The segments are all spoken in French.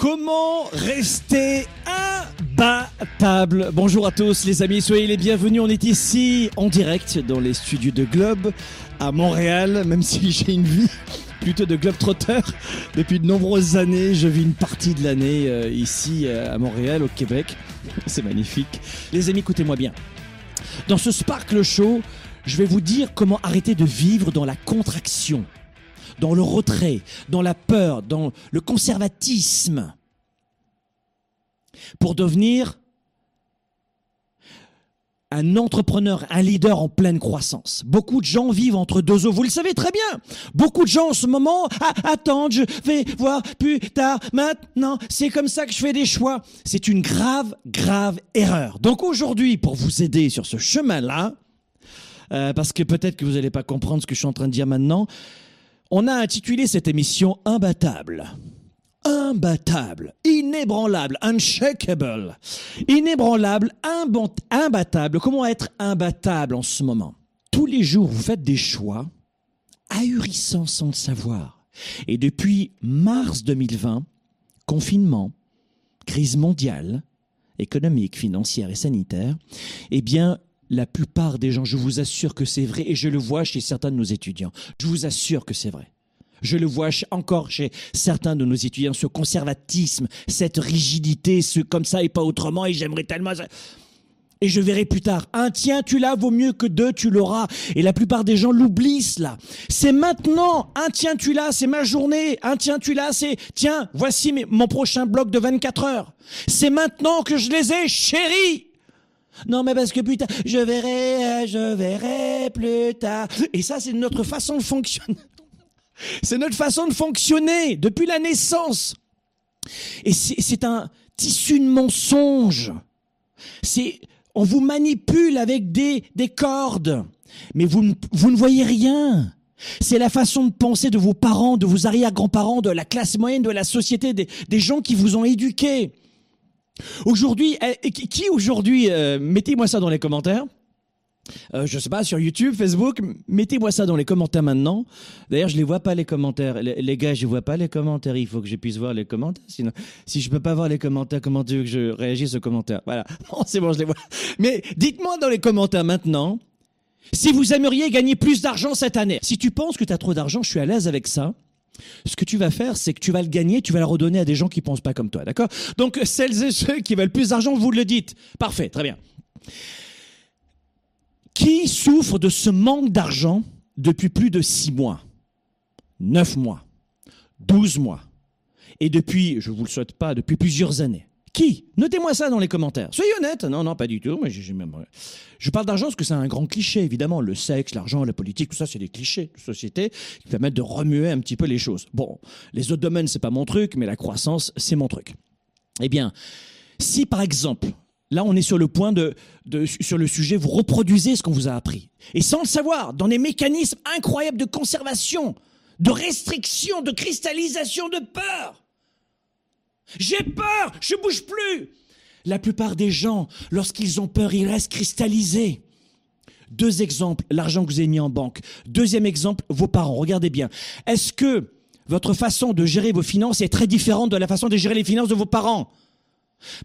Comment rester imbattable Bonjour à tous les amis, soyez les bienvenus. On est ici en direct dans les studios de Globe à Montréal, même si j'ai une vie plutôt de globe-trotteur. Depuis de nombreuses années, je vis une partie de l'année euh, ici euh, à Montréal, au Québec. C'est magnifique. Les amis, écoutez-moi bien. Dans ce Sparkle Show, je vais vous dire comment arrêter de vivre dans la contraction, dans le retrait, dans la peur, dans le conservatisme, pour devenir un entrepreneur, un leader en pleine croissance. Beaucoup de gens vivent entre deux eaux. Vous le savez très bien. Beaucoup de gens en ce moment ah, attendent, je vais voir plus tard, maintenant. C'est comme ça que je fais des choix. C'est une grave, grave erreur. Donc aujourd'hui, pour vous aider sur ce chemin-là, euh, parce que peut-être que vous n'allez pas comprendre ce que je suis en train de dire maintenant, on a intitulé cette émission Imbattable. Imbattable, inébranlable, unshakable, inébranlable, imbattable. Comment être imbattable en ce moment? Tous les jours, vous faites des choix ahurissants sans le savoir. Et depuis mars 2020, confinement, crise mondiale, économique, financière et sanitaire, eh bien, la plupart des gens, je vous assure que c'est vrai, et je le vois chez certains de nos étudiants, je vous assure que c'est vrai. Je le vois encore chez certains de nos étudiants, ce conservatisme, cette rigidité, ce comme ça et pas autrement, et j'aimerais tellement... Et je verrai plus tard, un tiens, tu l'as, vaut mieux que deux, tu l'auras. Et la plupart des gens l'oublient cela. C'est maintenant, un tiens, tu l'as, c'est ma journée, un tiens, tu l'as, c'est tiens, voici mon prochain bloc de 24 heures. C'est maintenant que je les ai, chéris. Non, mais parce que putain, je verrai, je verrai plus tard. Et ça, c'est notre façon de fonctionner. C'est notre façon de fonctionner depuis la naissance. Et c'est un tissu de mensonges. C'est, on vous manipule avec des, des cordes, mais vous, ne voyez rien. C'est la façon de penser de vos parents, de vos arrière-grands-parents, de la classe moyenne, de la société, des, des gens qui vous ont éduqué. Aujourd'hui, eh, qui aujourd'hui, euh, mettez-moi ça dans les commentaires, euh, je sais pas, sur YouTube, Facebook, mettez-moi ça dans les commentaires maintenant. D'ailleurs, je les vois pas les commentaires. Les, gars, je vois pas les commentaires. Il faut que je puisse voir les commentaires. Sinon, si je peux pas voir les commentaires, comment tu veux que je réagisse aux commentaires? Voilà. c'est bon, je les vois. Mais dites-moi dans les commentaires maintenant si vous aimeriez gagner plus d'argent cette année. Si tu penses que tu as trop d'argent, je suis à l'aise avec ça. Ce que tu vas faire, c'est que tu vas le gagner, tu vas le redonner à des gens qui pensent pas comme toi, d'accord? Donc celles et ceux qui veulent plus d'argent, vous le dites. Parfait, très bien. Qui souffre de ce manque d'argent depuis plus de six mois, neuf mois, douze mois, et depuis, je ne vous le souhaite pas, depuis plusieurs années Qui Notez-moi ça dans les commentaires. Soyez honnête. Non, non, pas du tout. Mais je parle d'argent parce que c'est un grand cliché, évidemment. Le sexe, l'argent, la politique, tout ça, c'est des clichés de société qui permettent de remuer un petit peu les choses. Bon, les autres domaines, c'est pas mon truc, mais la croissance, c'est mon truc. Eh bien, si par exemple, Là, on est sur le point de, sur le sujet, vous reproduisez ce qu'on vous a appris. Et sans le savoir, dans des mécanismes incroyables de conservation, de restriction, de cristallisation de peur. J'ai peur, je bouge plus. La plupart des gens, lorsqu'ils ont peur, ils restent cristallisés. Deux exemples, l'argent que vous avez mis en banque. Deuxième exemple, vos parents. Regardez bien. Est-ce que votre façon de gérer vos finances est très différente de la façon de gérer les finances de vos parents?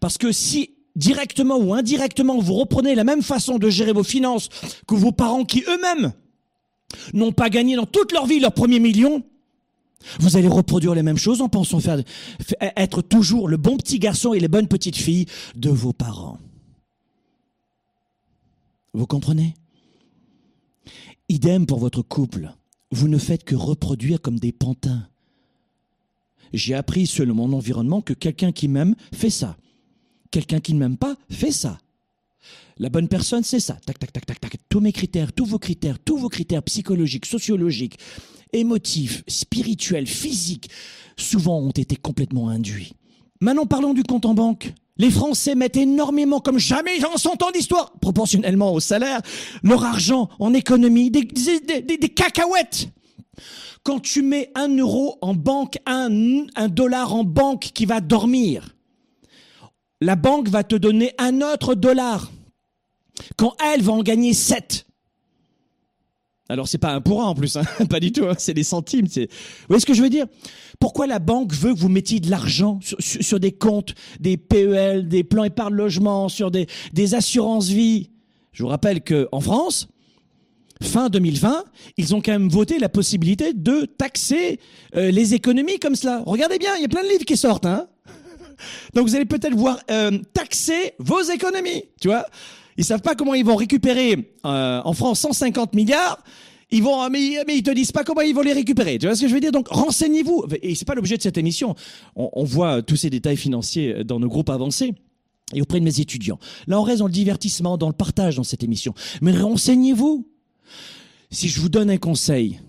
Parce que si directement ou indirectement, vous reprenez la même façon de gérer vos finances que vos parents qui eux-mêmes n'ont pas gagné dans toute leur vie leur premier million, vous allez reproduire les mêmes choses en pensant faire, être toujours le bon petit garçon et les bonnes petites filles de vos parents. Vous comprenez? Idem pour votre couple. Vous ne faites que reproduire comme des pantins. J'ai appris selon mon environnement que quelqu'un qui m'aime fait ça. Quelqu'un qui ne m'aime pas fait ça. La bonne personne, c'est ça. Tac, tac, tac, tac, tac. Tous mes critères, tous vos critères, tous vos critères psychologiques, sociologiques, émotifs, spirituels, physiques, souvent ont été complètement induits. Maintenant, parlons du compte en banque. Les Français mettent énormément, comme jamais son temps d'histoire, proportionnellement au salaire, leur argent en économie, des, cacahuètes. Quand tu mets un euro en banque, un dollar en banque qui va dormir, la banque va te donner un autre dollar quand elle va en gagner 7. Alors c'est pas un pour un en plus, hein pas du tout, hein c'est des centimes. Vous voyez ce que je veux dire? Pourquoi la banque veut que vous mettiez de l'argent sur, des comptes, des PEL, des plans épargne logement, sur des, assurances vie? Je vous rappelle que en France, fin 2020, ils ont quand même voté la possibilité de taxer euh, les économies comme cela. Regardez bien, il y a plein de livres qui sortent. Hein Donc vous allez peut-être voir euh, taxer vos économies, tu vois ils savent pas comment ils vont récupérer euh, en France 150 milliards. Ils vont, mais, mais, ils te disent pas comment ils vont les récupérer. Tu vois ce que je veux dire? Donc renseignez-vous. Et c'est pas l'objet de cette émission. On, on, voit tous ces détails financiers dans nos groupes avancés et auprès de mes étudiants. Là, on reste dans le divertissement, dans le partage dans cette émission. Mais renseignez-vous. Si je vous donne un conseil,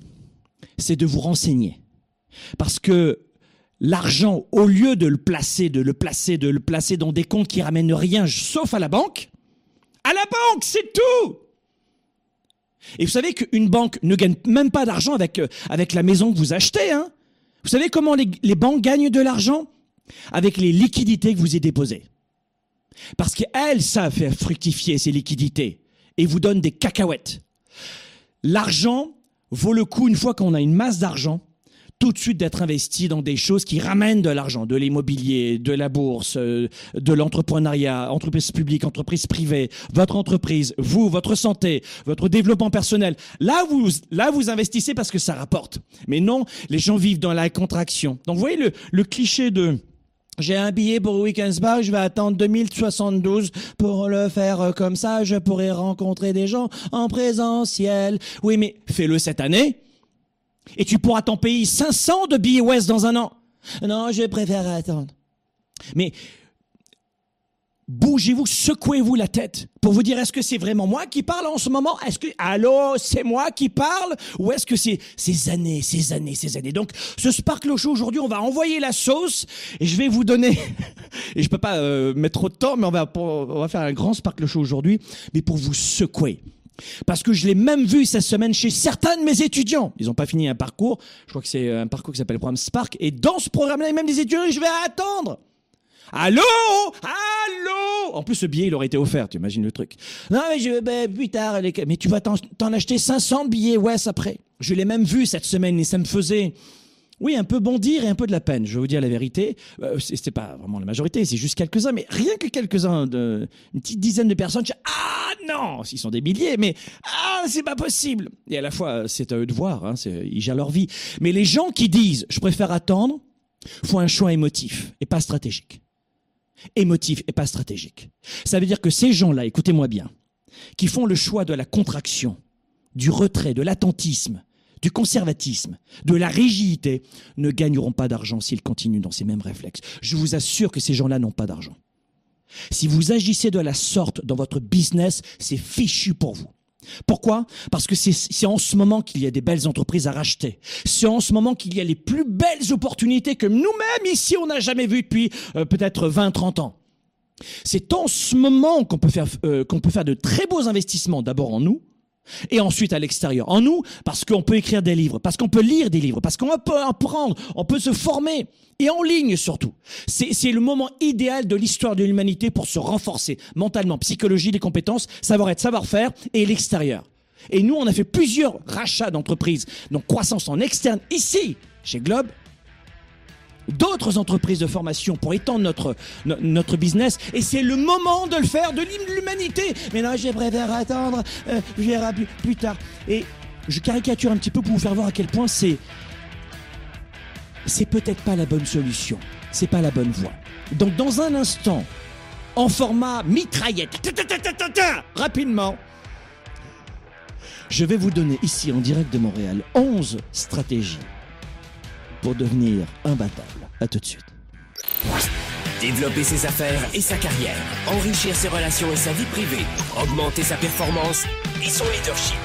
c'est de vous renseigner, parce que l'argent, au lieu de le placer, de le placer, de le placer dans des comptes qui ramènent rien, sauf à la banque, à la banque, c'est tout. Et vous savez qu'une banque ne gagne même pas d'argent avec, euh, avec la maison que vous achetez. Hein vous savez comment les, les banques gagnent de l'argent? Avec les liquidités que vous y déposez. Parce qu'elles savent faire fructifier ces liquidités et vous donnent des cacahuètes. L'argent vaut le coup une fois qu'on a une masse d'argent tout de suite d'être investi dans des choses qui ramènent de l'argent, de l'immobilier, de la bourse, euh, de l'entrepreneuriat, entreprise publique, entreprise privée, votre entreprise, vous, votre santé, votre développement personnel. Là, vous, là, vous investissez parce que ça rapporte. Mais non, les gens vivent dans la contraction. Donc, vous voyez le, le cliché de j'ai un billet pour Weekend Spa, je vais attendre 2072 pour le faire comme ça, je pourrai rencontrer des gens en présentiel. Oui, mais fais-le cette année et tu pourras t'en payer 500 de billets West dans un an. Non, je préfère attendre. Mais bougez-vous, secouez-vous la tête pour vous dire est-ce que c'est vraiment moi qui parle en ce moment? Est-ce que allô, c'est moi qui parle? Ou est-ce que c'est ces années, ces années, ces années? Donc ce Sparkle Show aujourd'hui, on va envoyer la sauce et je vais vous donner et je peux pas euh, mettre trop de temps mais on va on va faire un grand Sparkle Show aujourd'hui mais pour vous secouer. Parce que je l'ai même vu cette semaine chez certains de mes étudiants. Ils n'ont pas fini un parcours. Je crois que c'est un parcours qui s'appelle le programme Spark. Et dans ce programme-là, même des étudiants, je vais attendre. Allô? Allô? En plus, ce billet, il aurait été offert, tu imagines le truc. Non, mais je, ben, plus tard, mais tu vas t'en acheter 500 billets West après. Je l'ai même vu cette semaine et ça me faisait, oui, un peu bondir et un peu de la peine. Je vais vous dire la vérité. Euh, c'était pas vraiment la majorité, c'est juste quelques-uns, mais rien que quelques-uns, de, une petite dizaine de personnes. ah non, ils sont des milliers, mais ah c'est pas possible. Et à la fois, c'est à eux de voir, hein, ils gèrent leur vie. Mais les gens qui disent, je préfère attendre, font un choix émotif et pas stratégique émotif et pas stratégique. Ça veut dire que ces gens-là, écoutez-moi bien, qui font le choix de la contraction, du retrait, de l'attentisme, du conservatisme, de la rigidité, ne gagneront pas d'argent s'ils continuent dans ces mêmes réflexes. Je vous assure que ces gens-là n'ont pas d'argent. Si vous agissez de la sorte dans votre business, c'est fichu pour vous. Pourquoi? Parce que c'est en ce moment qu'il y a des belles entreprises à racheter. C'est en ce moment qu'il y a les plus belles opportunités que nous-mêmes ici on n'a jamais vues depuis euh, peut-être 20-30 ans. C'est en ce moment qu'on peut faire euh, qu'on peut faire de très beaux investissements d'abord en nous et ensuite à l'extérieur. En nous parce qu'on peut écrire des livres, parce qu'on peut lire des livres, parce qu'on peut apprendre, on peut se former et en ligne surtout. C'est le moment idéal de l'histoire de l'humanité pour se renforcer mentalement, psychologie, des compétences, savoir-être, savoir-faire et l'extérieur. Et nous, on a fait plusieurs rachats d'entreprises, donc croissance en externe ici, chez Globe, d'autres entreprises de formation pour étendre notre, business. Et c'est le moment de le faire, de l'humanité. Mais là, je préfère attendre, euh, je verrai plus, plus tard. Et je caricature un petit peu pour vous faire voir à quel point c'est c'est peut-être pas la bonne solution. C'est pas la bonne voie. Donc dans un instant, en format mitraillette, rapidement, Je vais vous donner ici en direct de Montréal 11 stratégies pour devenir imbattable. À tout de suite. Développer ses affaires et sa carrière, enrichir ses relations et sa vie privée, augmenter sa performance et son leadership.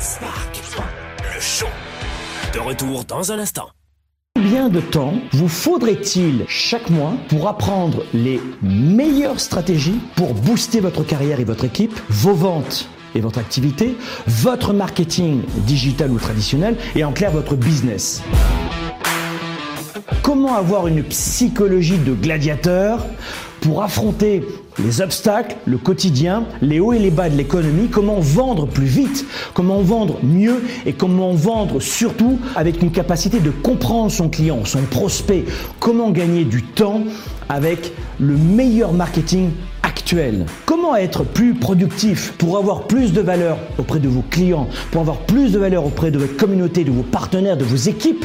Spark, le show. De retour dans un instant. Combien de temps vous faudrait-il chaque mois pour apprendre les meilleures stratégies pour booster votre carrière et votre équipe, vos ventes et votre activité, votre marketing digital ou traditionnel et en clair votre business. Comment avoir une psychologie de gladiateur pour affronter les obstacles, le quotidien, les hauts et les bas de l'économie, comment vendre plus vite, comment vendre mieux? Et comment vendre surtout avec une capacité de comprendre son client, son prospect, comment gagner du temps avec le meilleur marketing Comment être plus productif pour avoir plus de valeur auprès de vos clients, pour avoir plus de valeur auprès de votre communauté, de vos partenaires, de vos équipes?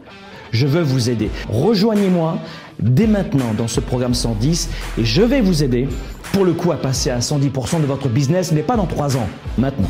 je veux vous aider. Rejoignez-moi dès maintenant dans ce programme 110 et je vais vous aider pour le coup à passer à 110% de votre business, mais pas dans 3 ans, maintenant.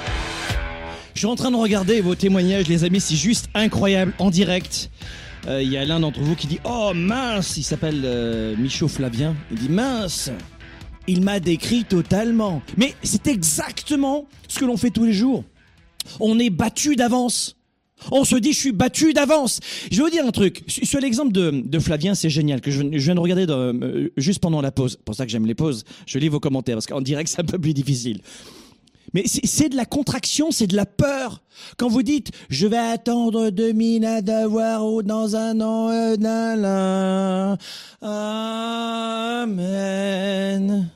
Je suis en train de regarder vos témoignages, les amis, c'est juste incroyable en direct. Euh, Il y a l'un d'entre vous qui dit Oh mince, il s'appelle euh, Michaud Flavien. Il dit Mince, il m'a décrit totalement. Mais c'est exactement ce que l'on fait tous les jours. On est battu d'avance. On se dit, je suis battu d'avance. Je vais vous dire un truc. Sur l'exemple de, Flavien, c'est génial, que je, viens de regarder euh, juste pendant la pause. C'est pour ça que j'aime les pauses. Je lis vos commentaires, parce qu'en direct, c'est un peu plus difficile. Mais c'est de la contraction, c'est de la peur. Quand vous dites je vais attendre 2000 à d'avoir ou dans un an, euh, nan. Amen.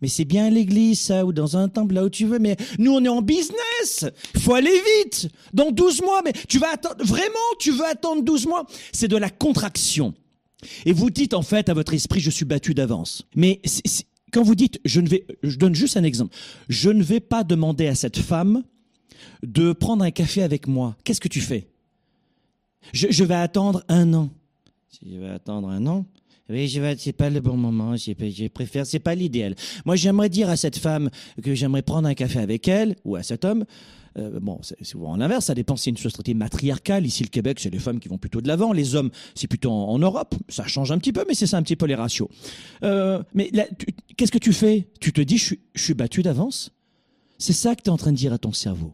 Mais c'est bien l'église, ça, ou dans un temple, là où tu veux. Mais nous, on est en business. Faut aller vite. Dans 12 mois. Mais tu vas attendre, vraiment, tu veux attendre 12 mois? C'est de la contraction. Et vous dites, en fait, à votre esprit, je suis battu d'avance. Mais quand vous dites, je ne vais, je donne juste un exemple, je ne vais pas demander à cette femme de prendre un café avec moi. Qu'est-ce que tu fais? Je, vais attendre un an. Si je vais attendre un an, oui, je vais, c'est pas le bon moment, je, je préfère, c'est pas l'idéal. Moi, j'aimerais dire à cette femme que j'aimerais prendre un café avec elle, ou à cet homme, euh, bon, c'est souvent l'inverse, ça dépend c'est une société matriarcale. Ici, le Québec, c'est les femmes qui vont plutôt de l'avant. Les hommes, c'est plutôt en, Europe. Ça change un petit peu, mais c'est ça un petit peu les ratios. Euh, mais qu'est-ce que tu fais? Tu te dis, je suis, battu d'avance? C'est ça que tu es en train de dire à ton cerveau.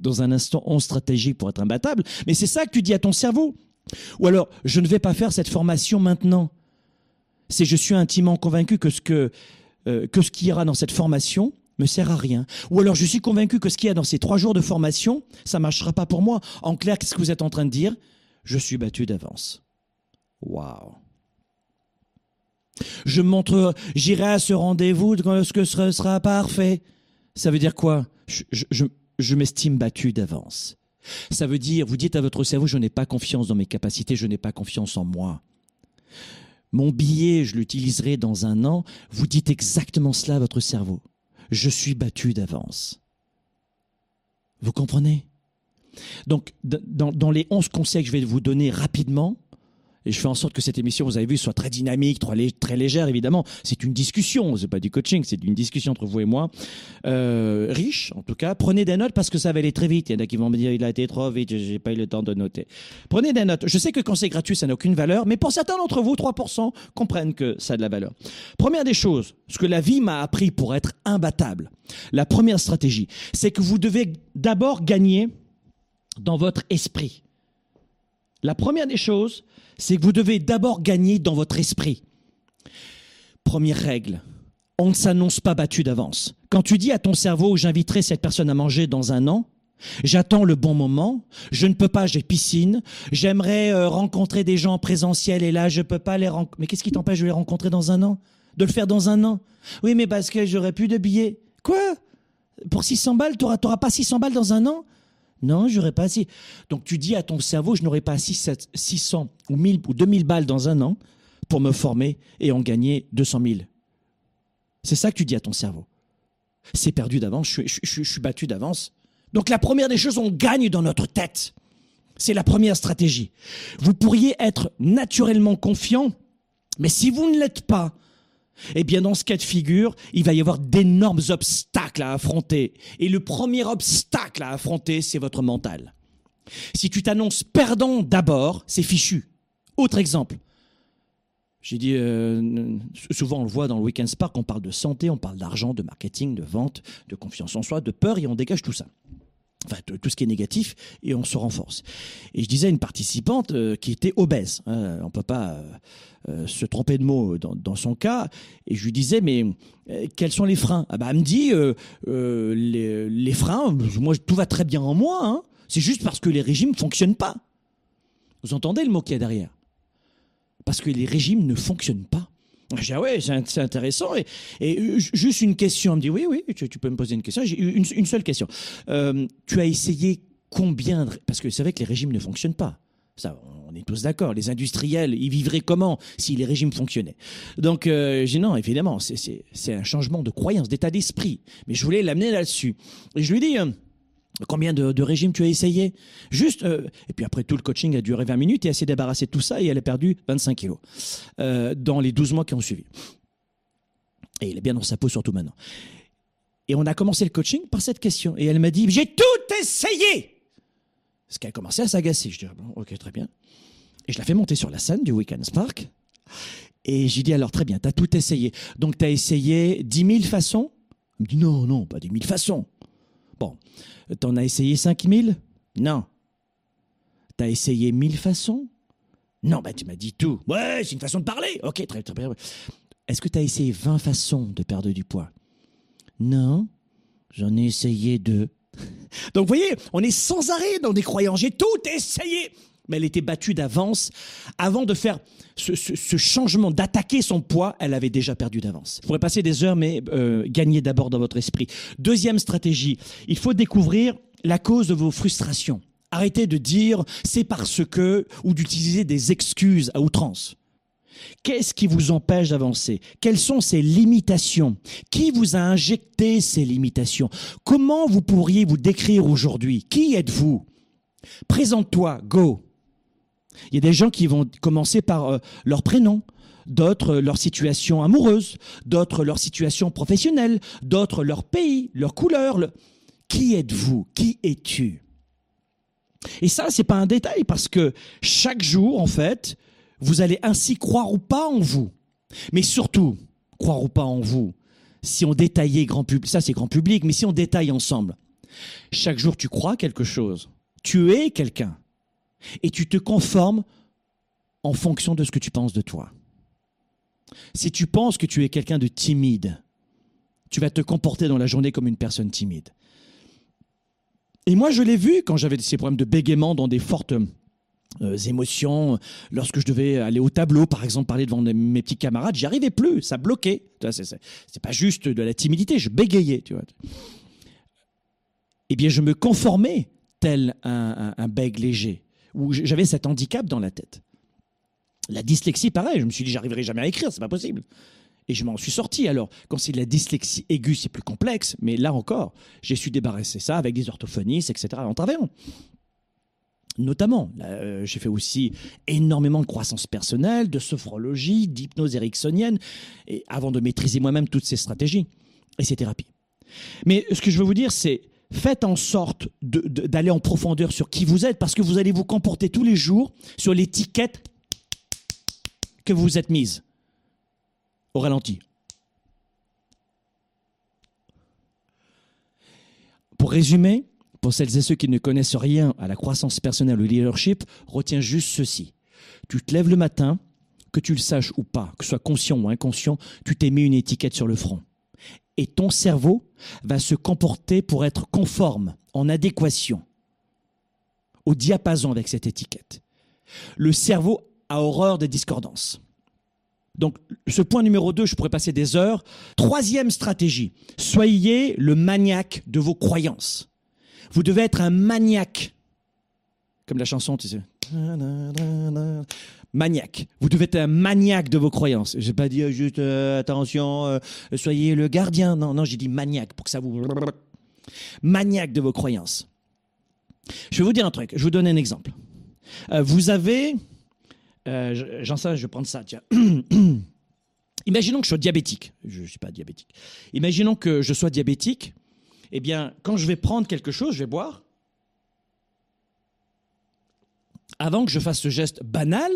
Dans un instant, on stratégie pour être imbattable, mais c'est ça que tu dis à ton cerveau. Ou alors, je ne vais pas faire cette formation maintenant. C'est je suis intimement convaincu que ce que, euh, que ce qu'il y aura dans cette formation me sert à rien. Ou alors je suis convaincu que ce qu'il y a dans ces trois jours de formation, ça marchera pas pour moi. En clair, qu'est-ce que vous êtes en train de dire? Je suis battu d'avance. Waouh. Je montre, j'irai à ce rendez-vous lorsque ce sera parfait. Ça veut dire quoi? Je m'estime battu d'avance. Ça veut dire, vous dites à votre cerveau, je n'ai pas confiance dans mes capacités, je n'ai pas confiance en moi. Mon billet, je l'utiliserai dans un an. Vous dites exactement cela à votre cerveau. Je suis battu d'avance. Vous comprenez? Donc, dans, les 11 conseils que je vais vous donner rapidement, et je fais en sorte que cette émission, vous avez vu, soit très dynamique, très légère, évidemment. C'est une discussion, c'est pas du coaching, c'est une discussion entre vous et moi. Euh, riche, en tout cas. Prenez des notes parce que ça va aller très vite. Il y en a qui vont me dire, il a été trop vite, j'ai pas eu le temps de noter. Prenez des notes. Je sais que quand c'est gratuit, ça n'a aucune valeur, mais pour certains d'entre vous, 3% comprennent que ça a de la valeur. Première des choses, ce que la vie m'a appris pour être imbattable. La première stratégie, c'est que vous devez d'abord gagner dans votre esprit. La première des choses, c'est que vous devez d'abord gagner dans votre esprit. Première règle, on ne s'annonce pas battu d'avance. Quand tu dis à ton cerveau, j'inviterai cette personne à manger dans un an, J'attends le bon moment. Je ne peux pas, j'ai piscine. J'aimerais euh, rencontrer des gens présentiels et là, je peux pas les rencontrer. Mais qu'est-ce qui t'empêche de les rencontrer dans un an? De le faire dans un an? Oui, mais parce que j'aurais plus de billets. Quoi? Pour 600 balles, tu n'auras pas 600 balles dans un an? Non, j'aurais pas assez. Donc tu dis à ton cerveau, je n'aurais pas 600 ou 1000 ou 2000 balles dans un an pour me former et en gagner 200 000. C'est ça que tu dis à ton cerveau. C'est perdu d'avance, je, je, je, suis battu d'avance. Donc la première des choses, on gagne dans notre tête. C'est la première stratégie. Vous pourriez être naturellement confiant, mais si vous ne l'êtes pas, eh bien, dans ce cas de figure, il va y avoir d'énormes obstacles à affronter. Et le premier obstacle à affronter, c'est votre mental. Si tu t'annonces perdant d'abord, c'est fichu. Autre exemple. J'ai dit, euh, souvent on le voit dans le Weekend Spark, on parle de santé, on parle d'argent, de marketing, de vente, de confiance en soi, de peur, et on dégage tout ça enfin tout ce qui est négatif et on se renforce. Et je disais à une participante euh, qui était obèse, hein, on peut pas euh, euh, se tromper de mots dans, dans, son cas, et je lui disais mais euh, quels sont les freins? Ah bah, Elle me dit euh, les, les, freins, moi tout va très bien en moi, hein, c'est juste parce que les régimes fonctionnent pas. Vous entendez le mot qu'il y a derrière? Parce que les régimes ne fonctionnent pas. Je dis, ah ouais, c'est intéressant. Et, juste une question. Elle me dit, oui, oui, tu, peux me poser une question. J'ai une, seule question. Euh, tu as essayé combien de... Parce que c'est vrai que les régimes ne fonctionnent pas. Ça, on est tous d'accord. Les industriels, ils vivraient comment si les régimes fonctionnaient? Donc, euh, j'ai non, évidemment, c'est un changement de croyance, d'état d'esprit. Mais je voulais l'amener là-dessus. Et je lui dis... Combien de, régimes tu as essayé? Juste, euh, et puis après tout le coaching a duré 20 minutes et elle s'est débarrassée de tout ça et elle a perdu 25 kilos euh, dans les 12 mois qui ont suivi. Et elle est bien dans sa peau surtout maintenant. Et on a commencé le coaching par cette question. Et elle m'a dit, j'ai tout essayé Parce qu'elle a commencé à s'agacer. Je dis, bon, ok, très bien. Et je la fais monter sur la scène du Weekend Spark. Et j'ai dit, alors très bien, tu as tout essayé. Donc tu as essayé 10 000 façons? Elle me dit, non, non, pas 10 000 façons. Bon, T'en as essayé 5000 Non. T'as essayé 1000 façons? Non, bah tu m'as dit tout. Ouais, c'est une façon de parler. Ok, très très bien. Est-ce que tu as essayé 20 façons de perdre du poids? Non, j'en ai essayé deux. Donc vous voyez, on est sans arrêt dans des croyances. J'ai tout essayé mais elle était battue d'avance. Avant de faire ce, changement, d'attaquer son poids, elle avait déjà perdu d'avance. Vous pourrez passer des heures, mais euh, gagnez d'abord dans votre esprit. Deuxième stratégie, il faut découvrir la cause de vos frustrations. Arrêtez de dire c'est parce que ou d'utiliser des excuses à outrance. Qu'est-ce qui vous empêche d'avancer? Quelles sont ces limitations? Qui vous a injecté ces limitations? Comment vous pourriez vous décrire aujourd'hui? Qui êtes-vous? Présente-toi, go. Il y a des gens qui vont commencer par euh, leur prénom, d'autres leur situation amoureuse, d'autres leur situation professionnelle, d'autres leur pays, leur couleur. Qui êtes-vous? Qui es-tu? Et ça, c'est pas un détail parce que chaque jour, en fait, vous allez ainsi croire ou pas en vous. Mais surtout, croire ou pas en vous. Si on détaillait grand public, ça c'est grand public, mais si on détaille ensemble. Chaque jour, tu crois quelque chose. Tu es quelqu'un. Et tu te conformes en fonction de ce que tu penses de toi. Si tu penses que tu es quelqu'un de timide, tu vas te comporter dans la journée comme une personne timide. Et moi, je l'ai vu quand j'avais ces problèmes de bégaiement dans des fortes euh, émotions, lorsque je devais aller au tableau, par exemple, parler devant mes petits camarades, j'y arrivais plus, ça bloquait. C'est pas juste de la timidité, je bégayais, tu vois. Eh bien, je me conformais tel un, un, un bègue léger, où j'avais cet handicap dans la tête. La dyslexie, pareil, je me suis dit, j'arriverai jamais à écrire, c'est pas possible. Et je m'en suis sorti. Alors, quand c'est de la dyslexie aiguë, c'est plus complexe, mais là encore, j'ai su débarrasser ça avec des orthophonistes, etc., en travaillant. Notamment, euh, j'ai fait aussi énormément de croissance personnelle, de sophrologie, d'hypnose ericksonienne, et avant de maîtriser moi-même toutes ces stratégies et ces thérapies. Mais ce que je veux vous dire, c'est faites en sorte d'aller en profondeur sur qui vous êtes, parce que vous allez vous comporter tous les jours sur l'étiquette que vous êtes mise au ralenti. Pour résumer, pour celles et ceux qui ne connaissent rien à la croissance personnelle ou leadership, retiens juste ceci. Tu te lèves le matin, que tu le saches ou pas, que ce soit conscient ou inconscient, tu t'es mis une étiquette sur le front. Et ton cerveau va se comporter pour être conforme, en adéquation, au diapason avec cette étiquette. Le cerveau a horreur des discordances. Donc, ce point numéro 2, je pourrais passer des heures. Troisième stratégie, soyez le maniaque de vos croyances. Vous devez être un maniaque. Comme la chanson, tu sais. Maniaque. Vous devez être un maniaque de vos croyances. J'ai pas dit euh, juste euh, attention, euh, soyez le gardien. Non, non, j'ai dit maniaque pour que ça vous. Maniaque de vos croyances. Je vais vous dire un truc. Je vous donne un exemple. vous avez j'en sais, je vais prendre ça, tiens. Imaginons que je sois diabétique. Je ne suis pas diabétique. Imaginons que je sois diabétique. Eh bien, quand je vais prendre quelque chose, je vais boire. Avant que je fasse ce geste banal,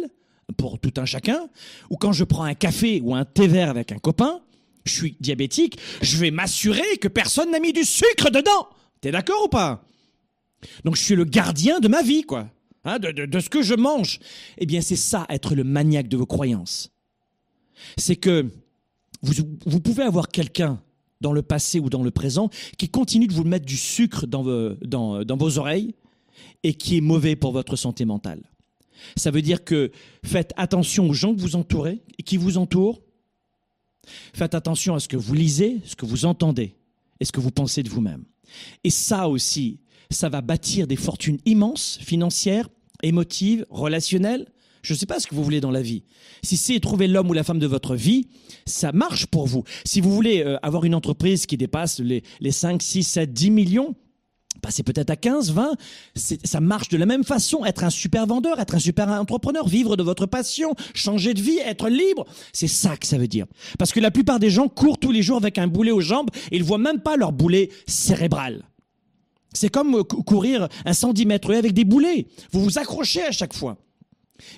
pour tout un chacun, ou quand je prends un café ou un thé vert avec un copain, je suis diabétique, je vais m'assurer que personne n'a mis du sucre dedans. T'es d'accord ou pas? Donc je suis le gardien de ma vie, quoi. Hein, de, ce que je mange. Eh bien, c'est ça, être le maniaque de vos croyances. C'est que vous, pouvez avoir quelqu'un dans le passé ou dans le présent qui continue de vous mettre du sucre dans vos oreilles et qui est mauvais pour votre santé mentale. Ça veut dire que faites attention aux gens que vous entourez et qui vous entourent. Faites attention à ce que vous lisez, ce que vous entendez et ce que vous pensez de vous-même. Et ça aussi, ça va bâtir des fortunes immenses, financières, émotives, relationnelles. Je ne sais pas ce que vous voulez dans la vie. Si c'est trouver l'homme ou la femme de votre vie, ça marche pour vous. Si vous voulez euh, avoir une entreprise qui dépasse les, les 5, 6, 7, 10 millions, passez peut-être à 15, 20, ça marche de la même façon. Être un super vendeur, être un super entrepreneur, vivre de votre passion, changer de vie, être libre, c'est ça que ça veut dire. Parce que la plupart des gens courent tous les jours avec un boulet aux jambes et ils voient même pas leur boulet cérébral. C'est comme euh, courir un 110 mètres avec des boulets. Vous vous accrochez à chaque fois.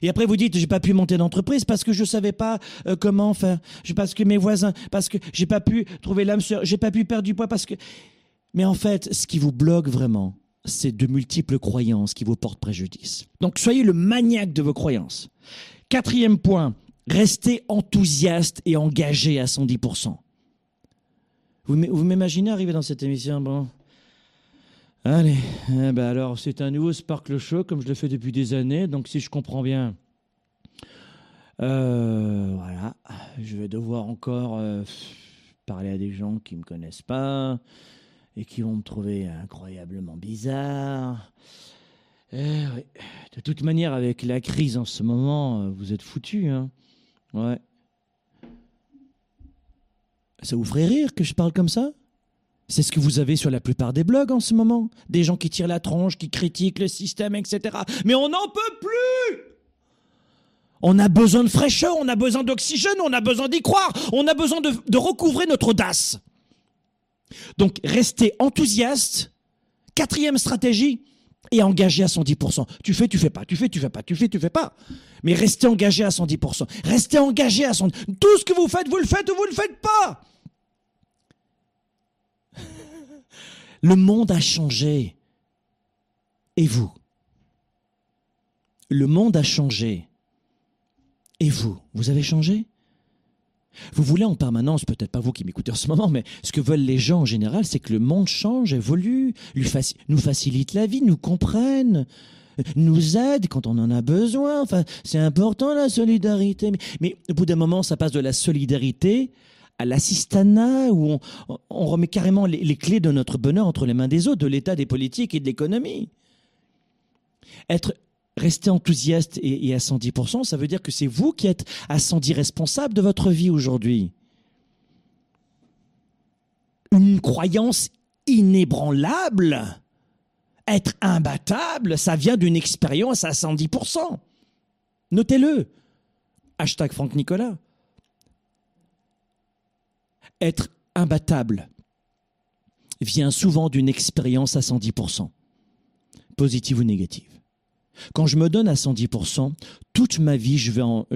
Et après vous dites j'ai pas pu monter d'entreprise parce que je savais pas euh, comment faire, parce que mes voisins, parce que j'ai pas pu trouver l'âme sœur, j'ai pas pu perdre du poids parce que. Mais en fait, ce qui vous bloque vraiment, c'est de multiples croyances qui vous portent préjudice. Donc soyez le maniaque de vos croyances. Quatrième point, restez enthousiaste et engagé à 110%. Vous m'imaginez arriver dans cette émission, bon, Allez, eh ben alors c'est un nouveau Sparkle Show comme je le fais depuis des années, donc si je comprends bien, euh, voilà, je vais devoir encore euh, parler à des gens qui ne me connaissent pas et qui vont me trouver incroyablement bizarre. Eh de toute manière, avec la crise en ce moment, vous êtes foutus. Hein Ouais. Ça vous ferait rire que je parle comme ça? C'est ce que vous avez sur la plupart des blogs en ce moment. Des gens qui tirent la tronche, qui critiquent le système, etc. Mais on n'en peut plus On a besoin de fraîcheur, on a besoin d'oxygène, on a besoin d'y croire, on a besoin de, de recouvrer notre audace. Donc restez enthousiaste. Quatrième stratégie, et engagé à 110%. Tu fais, tu fais pas, tu fais, tu fais pas, tu fais, tu fais pas. Mais restez engagé à 110%. Restez engagé à 110%. Tout ce que vous faites, vous le faites ou vous le faites pas. Le monde a changé. Et vous? Le monde a changé. Et vous? Vous avez changé? Vous voulez en permanence, peut-être pas vous qui m'écoutez en ce moment, mais ce que veulent les gens en général, c'est que le monde change, évolue, nous facilite la vie, nous comprenne, nous aide quand on en a besoin. Enfin, c'est important la solidarité. Mais, au bout d'un moment, ça passe de la solidarité à l'assistanat, où on, remet carrément les, clés de notre bonheur entre les mains des autres, de l'État, des politiques et de l'économie. Être rester enthousiaste et, à 110%, ça veut dire que c'est vous qui êtes à 110 responsable de votre vie aujourd'hui. Une croyance inébranlable, être imbattable, ça vient d'une expérience à 110%. Notez-le. Hashtag Franck Nicolas. Être imbattable vient souvent d'une expérience à 110%, positive ou négative. Quand je me donne à 110%, toute ma vie, je vais, en,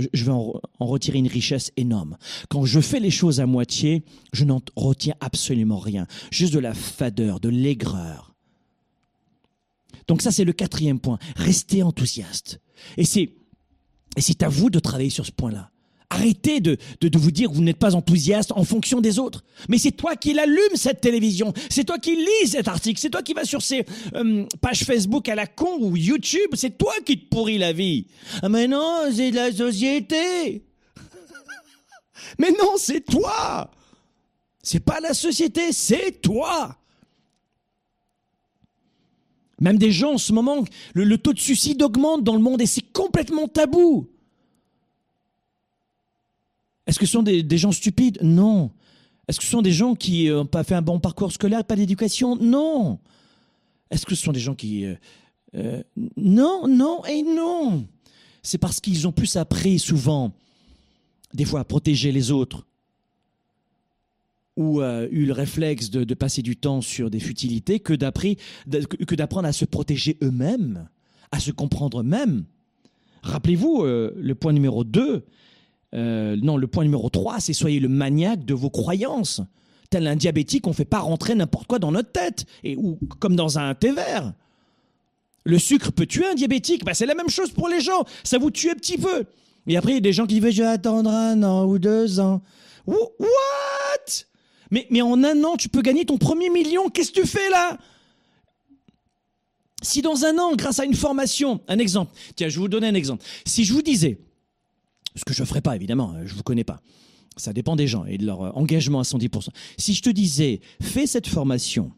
retirer une richesse énorme. Quand je fais les choses à moitié, je n'en retiens absolument rien. Juste de la fadeur, de l'aigreur. Donc ça, c'est le quatrième point. Restez enthousiaste. Et c'est à vous de travailler sur ce point-là. Arrêtez de, de, vous dire que vous n'êtes pas enthousiaste en fonction des autres. Mais c'est toi qui l'allume cette télévision. C'est toi qui lis cet article. C'est toi qui vas sur ces euh, pages Facebook à la con ou YouTube. C'est toi qui te pourris la vie. Ah mais non, c'est la société. mais non, c'est toi. C'est pas la société, c'est toi. Même des gens en ce moment, le, le taux de suicide augmente dans le monde et c'est complètement tabou. Est-ce que ce sont des, gens stupides Non. Est-ce que ce sont des gens qui n'ont pas fait un bon parcours scolaire, pas d'éducation Non. Est-ce que ce sont des gens qui... Euh, euh, non, non et non. C'est parce qu'ils ont plus appris souvent, des fois, à protéger les autres, ou euh, eu le réflexe de, passer du temps sur des futilités que d'apprendre à se protéger eux-mêmes, à se comprendre eux-mêmes. Rappelez-vous, le point numéro 2, euh, non, le point numéro 3, c'est soyez le maniaque de vos croyances. Tel un diabétique, on ne fait pas rentrer n'importe quoi dans notre tête, et, ou comme dans un thé vert. Le sucre peut tuer un diabétique, bah, c'est la même chose pour les gens, ça vous tue un petit peu. Et après, il y a des gens qui disent, je vais attendre un an ou deux ans. What? Mais, mais en un an, tu peux gagner ton premier million, qu'est-ce que tu fais là? Si dans un an, grâce à une formation, un exemple, tiens, je vais vous donner un exemple. Si je vous disais, ce que je ne ferai pas, évidemment, je ne vous connais pas. Ça dépend des gens et de leur engagement à 110%. Si je te disais, fais cette formation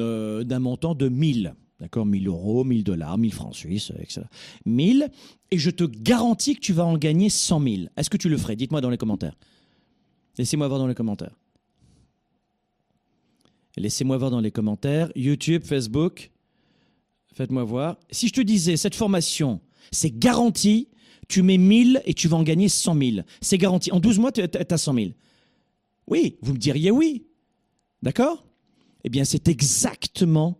euh, d'un montant de 1000, d'accord 1000 euros, 1000 dollars, 1000 francs suisses, etc. 1000, et je te garantis que tu vas en gagner 100 000. Est-ce que tu le ferais? Dites-moi dans les commentaires. Laissez-moi voir dans les commentaires. Laissez-moi voir dans les commentaires. YouTube, Facebook, faites-moi voir. Si je te disais, cette formation, c'est garanti, tu mets 1000 et tu vas en gagner 100 000. C'est garanti. En 12 mois, tu as 100 000. Oui, vous me diriez oui. D'accord? Eh bien, c'est exactement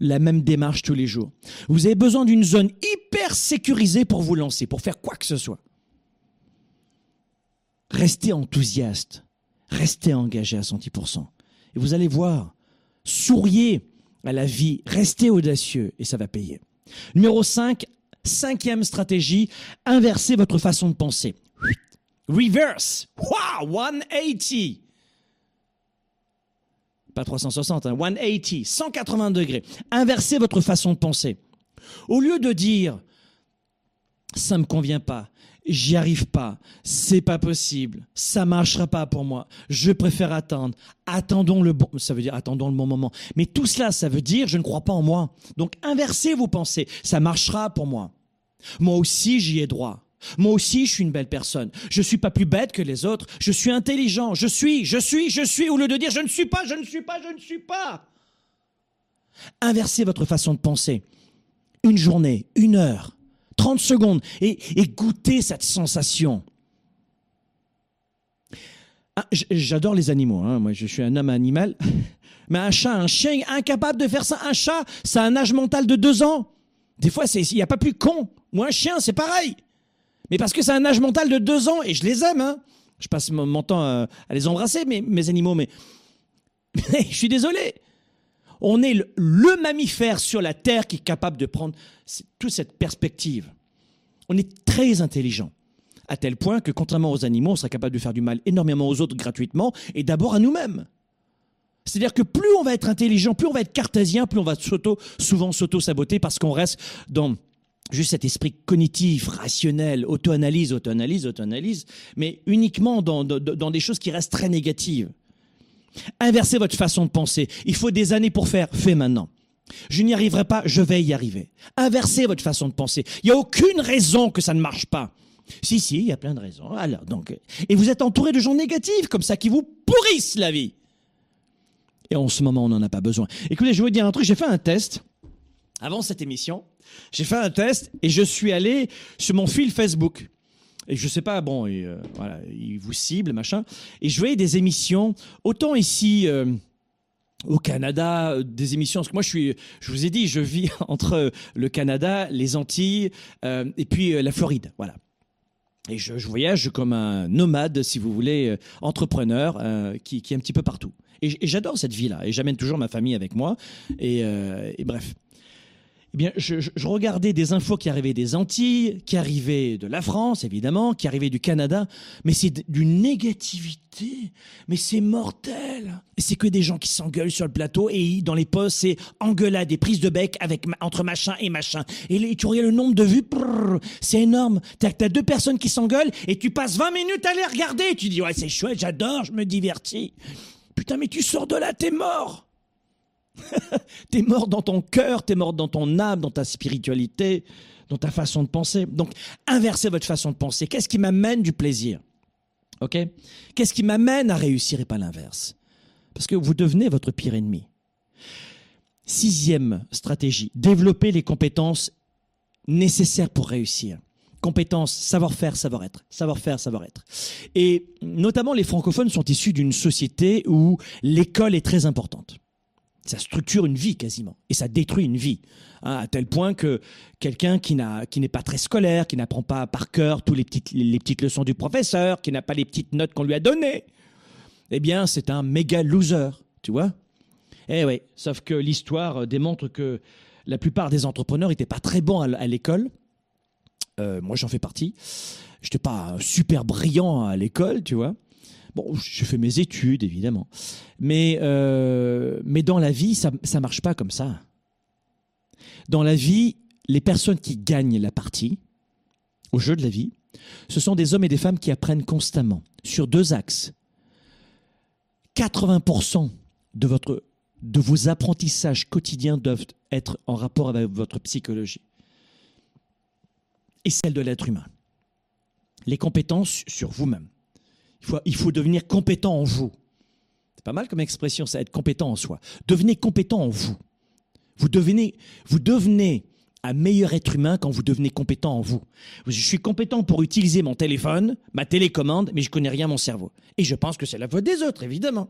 la même démarche tous les jours. Vous avez besoin d'une zone hyper sécurisée pour vous lancer, pour faire quoi que ce soit. Restez enthousiaste, restez engagé à 110%. Et vous allez voir, souriez à la vie, restez audacieux et ça va payer. Numéro 5, Cinquième stratégie, inversez votre façon de penser. Reverse. Wow, 180. Pas 360, 180, 180 degrés. Inversez votre façon de penser. Au lieu de dire ça me convient pas, j'y arrive pas, c'est pas possible, ça marchera pas pour moi, je préfère attendre, attendons le bon, ça veut dire attendons le bon moment. Mais tout cela, ça veut dire je ne crois pas en moi. Donc inversez vos pensées, ça marchera pour moi. Moi aussi j'y ai droit. Moi aussi, je suis une belle personne. Je suis pas plus bête que les autres. Je suis intelligent. Je suis, je suis, je suis, au lieu de dire je ne suis pas, je ne suis pas, je ne suis pas. Inversez votre façon de penser. Une journée, une heure, 30 secondes, et, et goûtez cette sensation. Ah, j'adore les animaux, hein. moi je suis un homme animal. Mais un chat, un chien, incapable de faire ça. Un chat, ça a un âge mental de deux ans. Des fois, il n'y a pas plus con. Ou un chien, c'est pareil. Mais parce que c'est un âge mental de deux ans, et je les aime, hein. Je passe mon temps à, les embrasser, mes, mes animaux, mais je suis désolé. On est le, mammifère sur la Terre qui est capable de prendre toute cette perspective. On est très intelligent, à tel point que, contrairement aux animaux, on sera capable de faire du mal énormément aux autres gratuitement, et d'abord à nous-mêmes. C'est-à-dire que plus on va être intelligent, plus on va être cartésien, plus on va souvent s'auto-saboter parce qu'on reste dans juste cet esprit cognitif, rationnel, auto-analyse, auto-analyse, auto-analyse, mais uniquement dans, des choses qui restent très négatives. Inversez votre façon de penser. Il faut des années pour faire. Fait maintenant. Je n'y arriverai pas, je vais y arriver. Inversez votre façon de penser. Il n'y a aucune raison que ça ne marche pas. Si, si, il y a plein de raisons. Alors, donc, et vous êtes entouré de gens négatifs comme ça qui vous pourrissent la vie. Et en ce moment, on n'en a pas besoin. Écoutez, je vais vous dire un truc. J'ai fait un test avant cette émission. J'ai fait un test et je suis allé sur mon fil Facebook. Et je sais pas, bon, et, euh, voilà, il vous cible, machin. Et je voyais des émissions, autant ici euh, au Canada, euh, des émissions. Parce que moi, je suis, je vous ai dit, je vis entre le Canada, les Antilles et puis la Floride, voilà. Et je, voyage comme un nomade, si vous voulez, entrepreneur, qui, qui, est un petit peu partout. Et, j'adore cette vie-là. Et j'amène toujours ma famille avec moi. Et bref eh bien, je, regardais des infos qui arrivaient des Antilles, qui arrivaient de la France, évidemment, qui arrivaient du Canada, mais c'est d'une négativité, mais c'est mortel. C'est que des gens qui s'engueulent sur le plateau et dans les posts, c'est engueulade, des prises de bec avec, entre machin et machin. Et tu regardes le nombre de vues, c'est énorme. T'as as deux personnes qui s'engueulent et tu passes 20 minutes à les regarder. tu dis, ouais, c'est chouette, j'adore, je me divertis. Putain, mais tu sors de là, t'es mort. t'es mort dans ton cœur, t'es mort dans ton âme, dans ta spiritualité, dans ta façon de penser. Donc, inversez votre façon de penser. Qu'est-ce qui m'amène du plaisir? Ok? Qu'est-ce qui m'amène à réussir et pas l'inverse? Parce que vous devenez votre pire ennemi. Sixième stratégie, développer les compétences nécessaires pour réussir. Compétences, savoir-faire, savoir-être. Savoir-faire, savoir-être. Et notamment, les francophones sont issus d'une société où l'école est très importante. Ça structure une vie quasiment et ça détruit une vie. Hein, à tel point que quelqu'un qui n'est pas très scolaire, qui n'apprend pas par cœur toutes les petites leçons du professeur, qui n'a pas les petites notes qu'on lui a données, eh bien c'est un méga loser, tu vois Eh oui, sauf que l'histoire démontre que la plupart des entrepreneurs n'étaient pas très bons à l'école. Euh, moi j'en fais partie. Je n'étais pas super brillant à l'école, tu vois. Bon, je fais mes études, évidemment. Mais, euh, mais dans la vie, ça ne marche pas comme ça. Dans la vie, les personnes qui gagnent la partie, au jeu de la vie, ce sont des hommes et des femmes qui apprennent constamment, sur deux axes. 80% de, votre, de vos apprentissages quotidiens doivent être en rapport avec votre psychologie et celle de l'être humain. Les compétences sur vous-même. Il faut, devenir compétent en vous. C'est pas mal comme expression, ça, être compétent en soi. Devenez compétent en vous. Vous devenez, un meilleur être humain quand vous devenez compétent en vous. Je suis compétent pour utiliser mon téléphone, ma télécommande, mais je connais rien à mon cerveau. Et je pense que c'est la faute des autres, évidemment.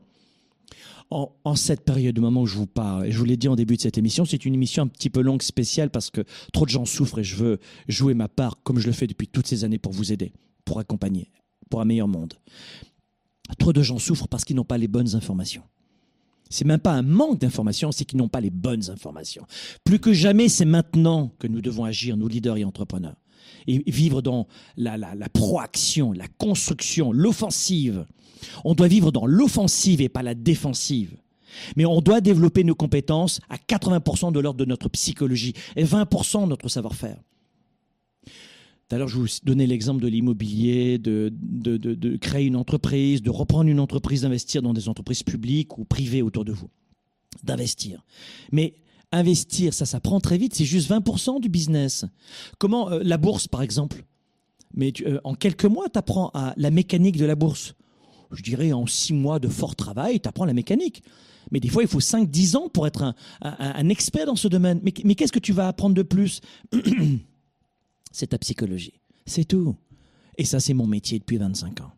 En, en, cette période, au moment où je vous parle, et je vous l'ai dit en début de cette émission, c'est une émission un petit peu longue, spéciale, parce que trop de gens souffrent et je veux jouer ma part, comme je le fais depuis toutes ces années, pour vous aider, pour accompagner pour un meilleur monde. Trop de gens souffrent parce qu'ils n'ont pas les bonnes informations. C'est même pas un manque d'informations, c'est qu'ils n'ont pas les bonnes informations. Plus que jamais, c'est maintenant que nous devons agir, nous leaders et entrepreneurs, et vivre dans la, la proaction, la construction, l'offensive. On doit vivre dans l'offensive et pas la défensive. Mais on doit développer nos compétences à 80% de l'ordre de notre psychologie et 20% de notre savoir-faire. Alors, je vous donnais l'exemple de l'immobilier, de, créer une entreprise, de reprendre une entreprise, d'investir dans des entreprises publiques ou privées autour de vous. D'investir. Mais investir, ça s'apprend très vite, c'est juste 20% du business. Comment euh, la bourse, par exemple? Mais euh, en quelques mois, tu apprends à la mécanique de la bourse. Je dirais en six mois de fort travail, tu apprends la mécanique. Mais des fois, il faut 5-10 ans pour être un, expert dans ce domaine. Mais qu'est-ce que tu vas apprendre de plus? C'est ta psychologie. C'est tout. Et ça, c'est mon métier depuis 25 ans.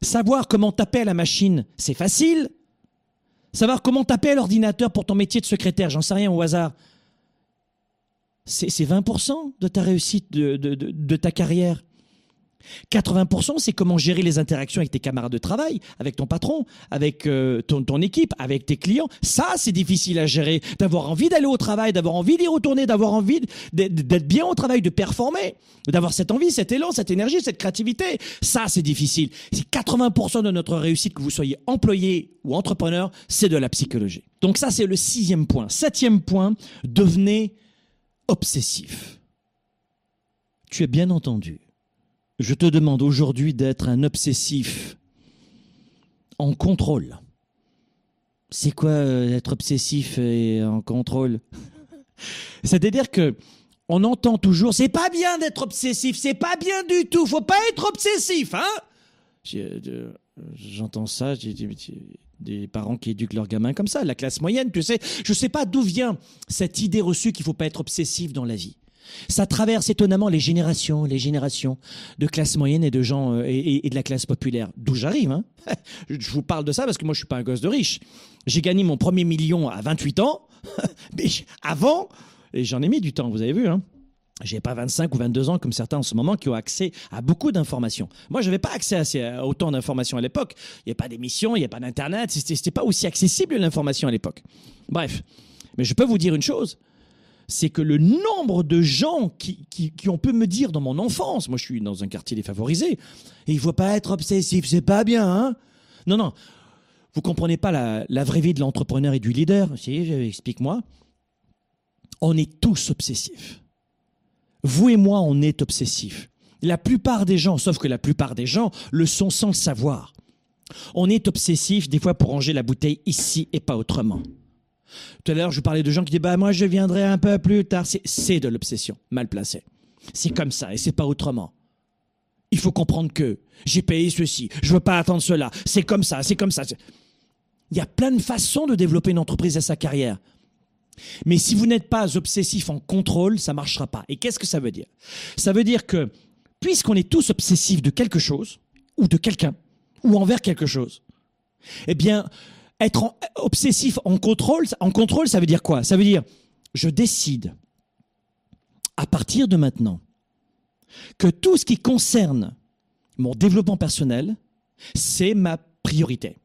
Savoir comment taper à la machine, c'est facile. Savoir comment taper à l'ordinateur pour ton métier de secrétaire, j'en sais rien au hasard. C'est c'est 20% de ta réussite, de- de ta carrière. 80%, c'est comment gérer les interactions avec tes camarades de travail, avec ton patron, avec euh, ton, ton équipe, avec tes clients. Ça, c'est difficile à gérer. D'avoir envie d'aller au travail, d'avoir envie d'y retourner, d'avoir envie d'être bien au travail, de performer, d'avoir cette envie, cet élan, cette énergie, cette créativité. Ça, c'est difficile. C'est 80% de notre réussite, que vous soyez employé ou entrepreneur, c'est de la psychologie. Donc ça, c'est le sixième point. Septième point, devenez obsessif. Tu es bien entendu. Je te demande aujourd'hui d'être un obsessif en contrôle. C'est quoi euh, être obsessif et en contrôle? C'est-à-dire que on entend toujours c'est pas bien d'être obsessif, c'est pas bien du tout, faut pas être obsessif, hein? J'entends ça, j'ai des parents qui éduquent leurs gamins comme ça, la classe moyenne, tu sais. Je sais pas d'où vient cette idée reçue qu'il faut pas être obsessif dans la vie. Ça traverse étonnamment les générations, les générations de classe moyenne et de gens euh, et, de la classe populaire. D'où j'arrive. Hein je vous parle de ça parce que moi je suis pas un gosse de riche. J'ai gagné mon premier million à 28 ans, mais avant, et j'en ai mis du temps, vous avez vu. Hein j'ai pas 25 ou 22 ans comme certains en ce moment qui ont accès à beaucoup d'informations. Moi, je n'avais pas accès à, autant d'informations à l'époque. Il n'y a pas d'émissions, il n'y a pas d'internet, c'était pas aussi accessible l'information à l'époque. Bref, mais je peux vous dire une chose, c'est que le nombre de gens qui, qui, qui ont pu me dire dans mon enfance, moi je suis dans un quartier défavorisé, et il faut pas être obsessif, c'est pas bien, hein Non, non, vous comprenez pas la, la vraie vie de l'entrepreneur et du leader? Si, explique-moi. On est tous obsessifs. Vous et moi, on est obsessifs. La plupart des gens, sauf que la plupart des gens, le sont sans le savoir. On est obsessif des fois pour ranger la bouteille ici et pas autrement. Tout à l'heure, je vous parlais de gens qui disent bah moi je viendrai un peu plus tard. C'est- de l'obsession, mal placée. C'est comme ça et c'est pas autrement. Il faut comprendre que j'ai payé ceci, je veux pas attendre cela. C'est comme ça, c'est comme ça. Il y a plein de façons de développer une entreprise à sa carrière. Mais si vous n'êtes pas obsessif en contrôle, ça marchera pas. Et qu'est-ce que ça veut dire? Ça veut dire que puisqu'on est tous obsessifs de quelque chose ou de quelqu'un ou envers quelque chose, eh bien être obsessif en contrôle, en contrôle, ça veut dire quoi? Ça veut dire je décide à partir de maintenant que tout ce qui concerne mon développement personnel, c'est ma priorité.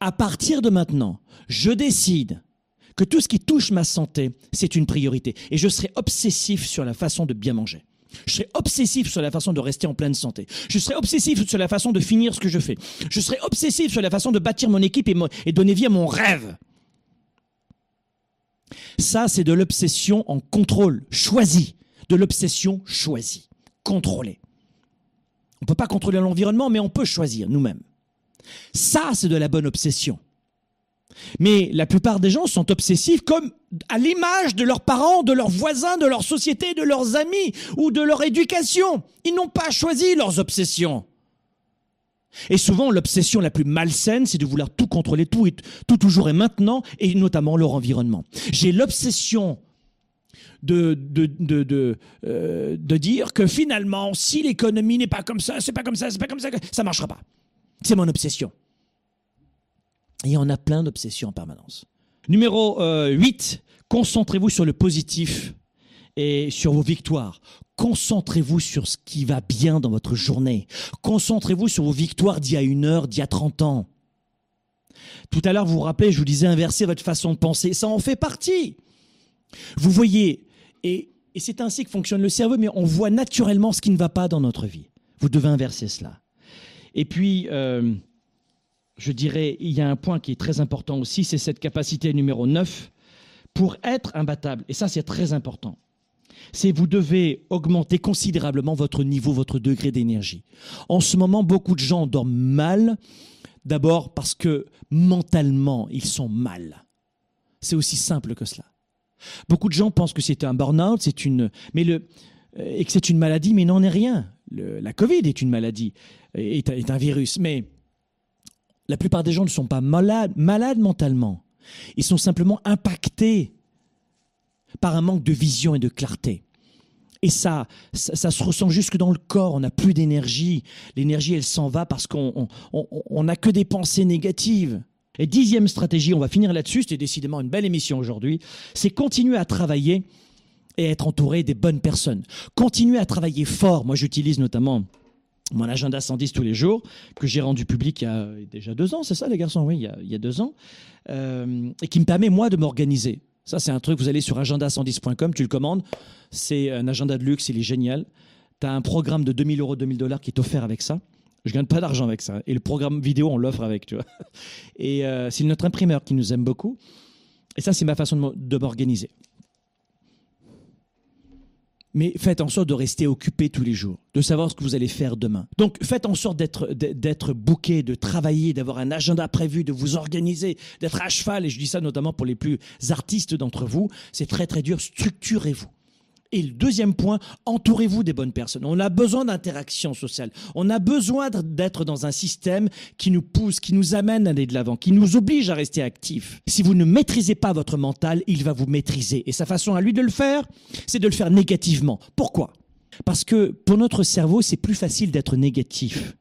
À partir de maintenant, je décide que tout ce qui touche ma santé, c'est une priorité. Et je serai obsessif sur la façon de bien manger. Je serai obsessif sur la façon de rester en pleine santé. Je serai obsessif sur la façon de finir ce que je fais. Je serai obsessif sur la façon de bâtir mon équipe et, donner vie à mon rêve. Ça, c'est de l'obsession en contrôle, choisi. De l'obsession choisie, contrôlée. On ne peut pas contrôler l'environnement, mais on peut choisir nous-mêmes. Ça, c'est de la bonne obsession. Mais la plupart des gens sont obsessifs comme à l'image de leurs parents, de leurs voisins, de leur société, de leurs amis ou de leur éducation. Ils n'ont pas choisi leurs obsessions. Et souvent, l'obsession la plus malsaine, c'est de vouloir tout contrôler, tout, tout toujours et maintenant, et notamment leur environnement. J'ai l'obsession de, de, de, de, euh, de dire que finalement, si l'économie n'est pas comme ça, c'est pas comme ça, c'est pas comme ça, ça marchera pas. C'est mon obsession. Et on a plein d'obsessions en permanence. Numéro euh, 8, concentrez-vous sur le positif et sur vos victoires. Concentrez-vous sur ce qui va bien dans votre journée. Concentrez-vous sur vos victoires d'il y a une heure, d'il y a 30 ans. Tout à l'heure, vous vous rappelez, je vous disais inverser votre façon de penser. Ça en fait partie. Vous voyez, et, c'est ainsi que fonctionne le cerveau, mais on voit naturellement ce qui ne va pas dans notre vie. Vous devez inverser cela. Et puis, euh, je dirais, il y a un point qui est très important aussi, c'est cette capacité numéro 9 pour être imbattable. Et ça, c'est très important. C'est vous devez augmenter considérablement votre niveau, votre degré d'énergie. En ce moment, beaucoup de gens dorment mal, d'abord parce que mentalement, ils sont mal. C'est aussi simple que cela. Beaucoup de gens pensent que c'est un burn-out, c'est une, mais le, et que c'est une maladie, mais n'en est rien. la Covid est une maladie, est, est, un virus, mais la plupart des gens ne sont pas malades, mentalement. Ils sont simplement impactés par un manque de vision et de clarté. Et ça, ça, se ressent jusque dans le corps. On n'a plus d'énergie. L'énergie, elle s'en va parce qu'on n'a que des pensées négatives. Et dixième stratégie, on va finir là-dessus, c'était décidément une belle émission aujourd'hui, c'est continuer à travailler et être entouré des bonnes personnes. Continuer à travailler fort. Moi, j'utilise notamment mon agenda 110 tous les jours, que j'ai rendu public il y a déjà deux ans, c'est ça les garçons? Oui, il y a, deux ans, euh, et qui me permet moi de m'organiser. Ça, c'est un truc, vous allez sur agenda110.com, tu le commandes, c'est un agenda de luxe, il est génial. Tu as un programme de 2000 euros, 2000 dollars qui est offert avec ça. Je gagne pas d'argent avec ça. Et le programme vidéo, on l'offre avec, tu vois. Et euh, c'est notre imprimeur qui nous aime beaucoup. Et ça, c'est ma façon de m'organiser. Mais faites en sorte de rester occupé tous les jours, de savoir ce que vous allez faire demain. Donc faites en sorte d'être d'être de travailler, d'avoir un agenda prévu, de vous organiser, d'être à cheval. Et je dis ça notamment pour les plus artistes d'entre vous. C'est très très dur. Structurez-vous. Et le deuxième point, entourez-vous des bonnes personnes. On a besoin d'interaction sociale. On a besoin d'être dans un système qui nous pousse, qui nous amène à aller de l'avant, qui nous oblige à rester actifs. Si vous ne maîtrisez pas votre mental, il va vous maîtriser. Et sa façon à lui de le faire, c'est de le faire négativement. Pourquoi? Parce que pour notre cerveau, c'est plus facile d'être négatif.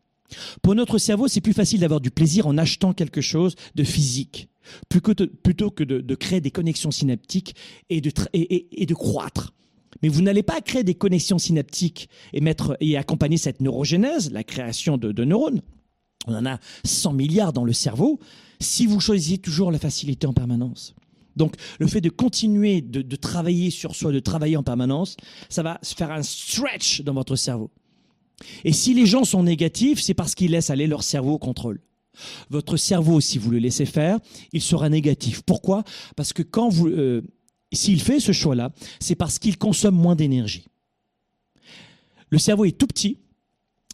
Pour notre cerveau, c'est plus facile d'avoir du plaisir en achetant quelque chose de physique, plutôt que de, créer des connexions synaptiques et de, et de croître. Mais vous n'allez pas créer des connexions synaptiques et, mettre, et accompagner cette neurogénèse, la création de, neurones. On en a 100 milliards dans le cerveau si vous choisissez toujours la facilité en permanence. Donc le fait de continuer de, travailler sur soi, de travailler en permanence, ça va faire un stretch dans votre cerveau. Et si les gens sont négatifs, c'est parce qu'ils laissent aller leur cerveau au contrôle. Votre cerveau, si vous le laissez faire, il sera négatif. Pourquoi? Parce que quand vous, euh, s'il fait ce choix-là, c'est parce qu'il consomme moins d'énergie. Le cerveau est tout petit,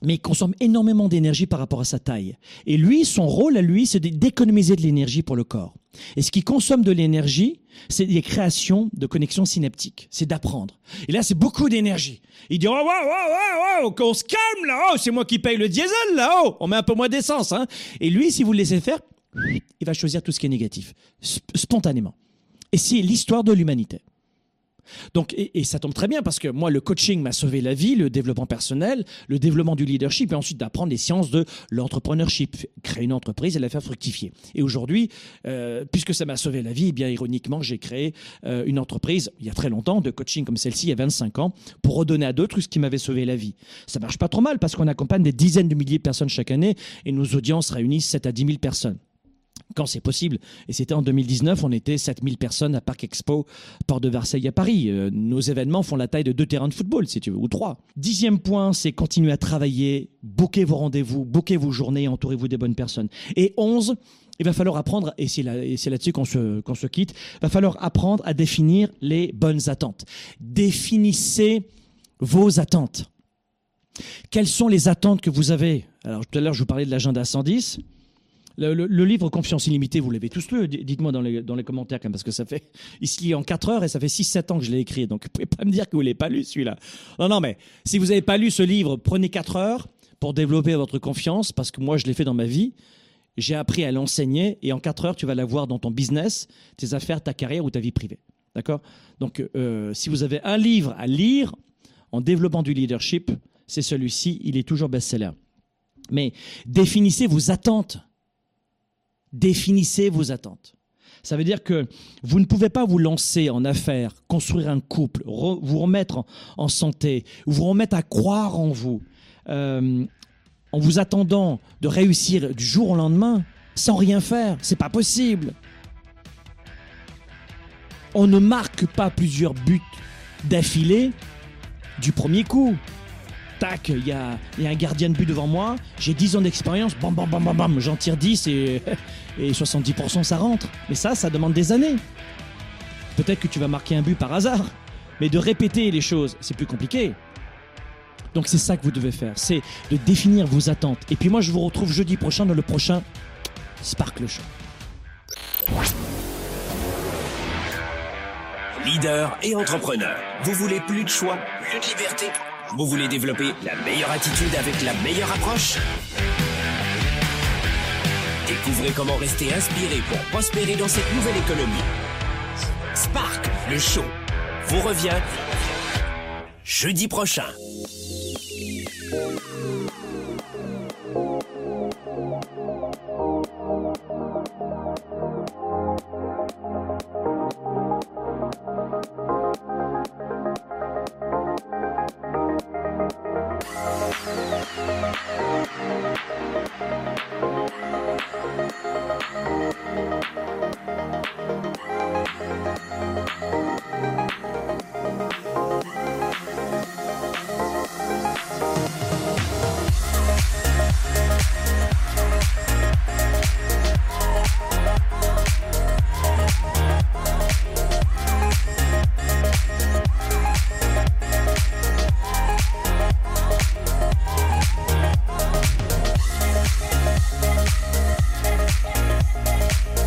mais il consomme énormément d'énergie par rapport à sa taille. Et lui, son rôle à lui, c'est d'économiser de l'énergie pour le corps. Et ce qui consomme de l'énergie, c'est les créations de connexions synaptiques. C'est d'apprendre. Et là, c'est beaucoup d'énergie. Il dit, oh, wow, wow, wow, qu'on se calme là, oh, c'est moi qui paye le diesel là, oh, on met un peu moins d'essence. Hein. Et lui, si vous le laissez faire, il va choisir tout ce qui est négatif, spontanément. Et c'est l'histoire de l'humanité. Donc, et, ça tombe très bien parce que moi, le coaching m'a sauvé la vie, le développement personnel, le développement du leadership et ensuite d'apprendre les sciences de l'entrepreneurship, créer une entreprise et la faire fructifier. Et aujourd'hui, euh, puisque ça m'a sauvé la vie, eh bien ironiquement, j'ai créé euh, une entreprise il y a très longtemps de coaching comme celle-ci, il y a 25 ans, pour redonner à d'autres ce qui m'avait sauvé la vie. Ça marche pas trop mal parce qu'on accompagne des dizaines de milliers de personnes chaque année et nos audiences réunissent 7 à 10 000 personnes quand c'est possible. Et c'était en 2019, on était 7000 personnes à Parc Expo, Port de Versailles à Paris. Euh, nos événements font la taille de deux terrains de football, si tu veux, ou trois. Dixième point, c'est continuer à travailler, booker vos rendez-vous, booker vos journées, entourez-vous des bonnes personnes. Et onze, il va falloir apprendre, et c'est là-dessus qu'on se, qu'on se quitte, il va falloir apprendre à définir les bonnes attentes. Définissez vos attentes. Quelles sont les attentes que vous avez? Alors tout à l'heure, je vous parlais de l'agenda 110. Le, livre Confiance illimitée, vous l'avez tous lu Dites-moi dans les, commentaires, parce que ça fait. Il se lit en 4 heures et ça fait 6-7 ans que je l'ai écrit. Donc, vous pouvez pas me dire que vous l'avez pas lu, celui-là. Non, non, mais si vous n'avez pas lu ce livre, prenez 4 heures pour développer votre confiance, parce que moi, je l'ai fait dans ma vie. J'ai appris à l'enseigner et en 4 heures, tu vas l'avoir dans ton business, tes affaires, ta carrière ou ta vie privée. D'accord? Donc, euh, si vous avez un livre à lire en développant du leadership, c'est celui-ci. Il est toujours best-seller. Mais définissez vos attentes définissez vos attentes. Ça veut dire que vous ne pouvez pas vous lancer en affaires, construire un couple, vous remettre en, santé, vous remettre à croire en vous, euh, en vous attendant de réussir du jour au lendemain, sans rien faire. C'est pas possible. On ne marque pas plusieurs buts d'affilée du premier coup tac, il y a, un gardien de but devant moi, j'ai 10 ans d'expérience, bam, bam, bam, bam, bam, j'en tire 10 et, et 70% ça rentre. Mais ça, ça demande des années. Peut-être que tu vas marquer un but par hasard, mais de répéter les choses, c'est plus compliqué. Donc c'est ça que vous devez faire, c'est de définir vos attentes. Et puis moi, je vous retrouve jeudi prochain dans le prochain Sparkle Show. leader et entrepreneur. Vous voulez plus de choix, plus de liberté? Vous voulez développer la meilleure attitude avec la meilleure approche? Découvrez comment rester inspiré pour prospérer dans cette nouvelle économie. Spark, le show, vous revient jeudi prochain.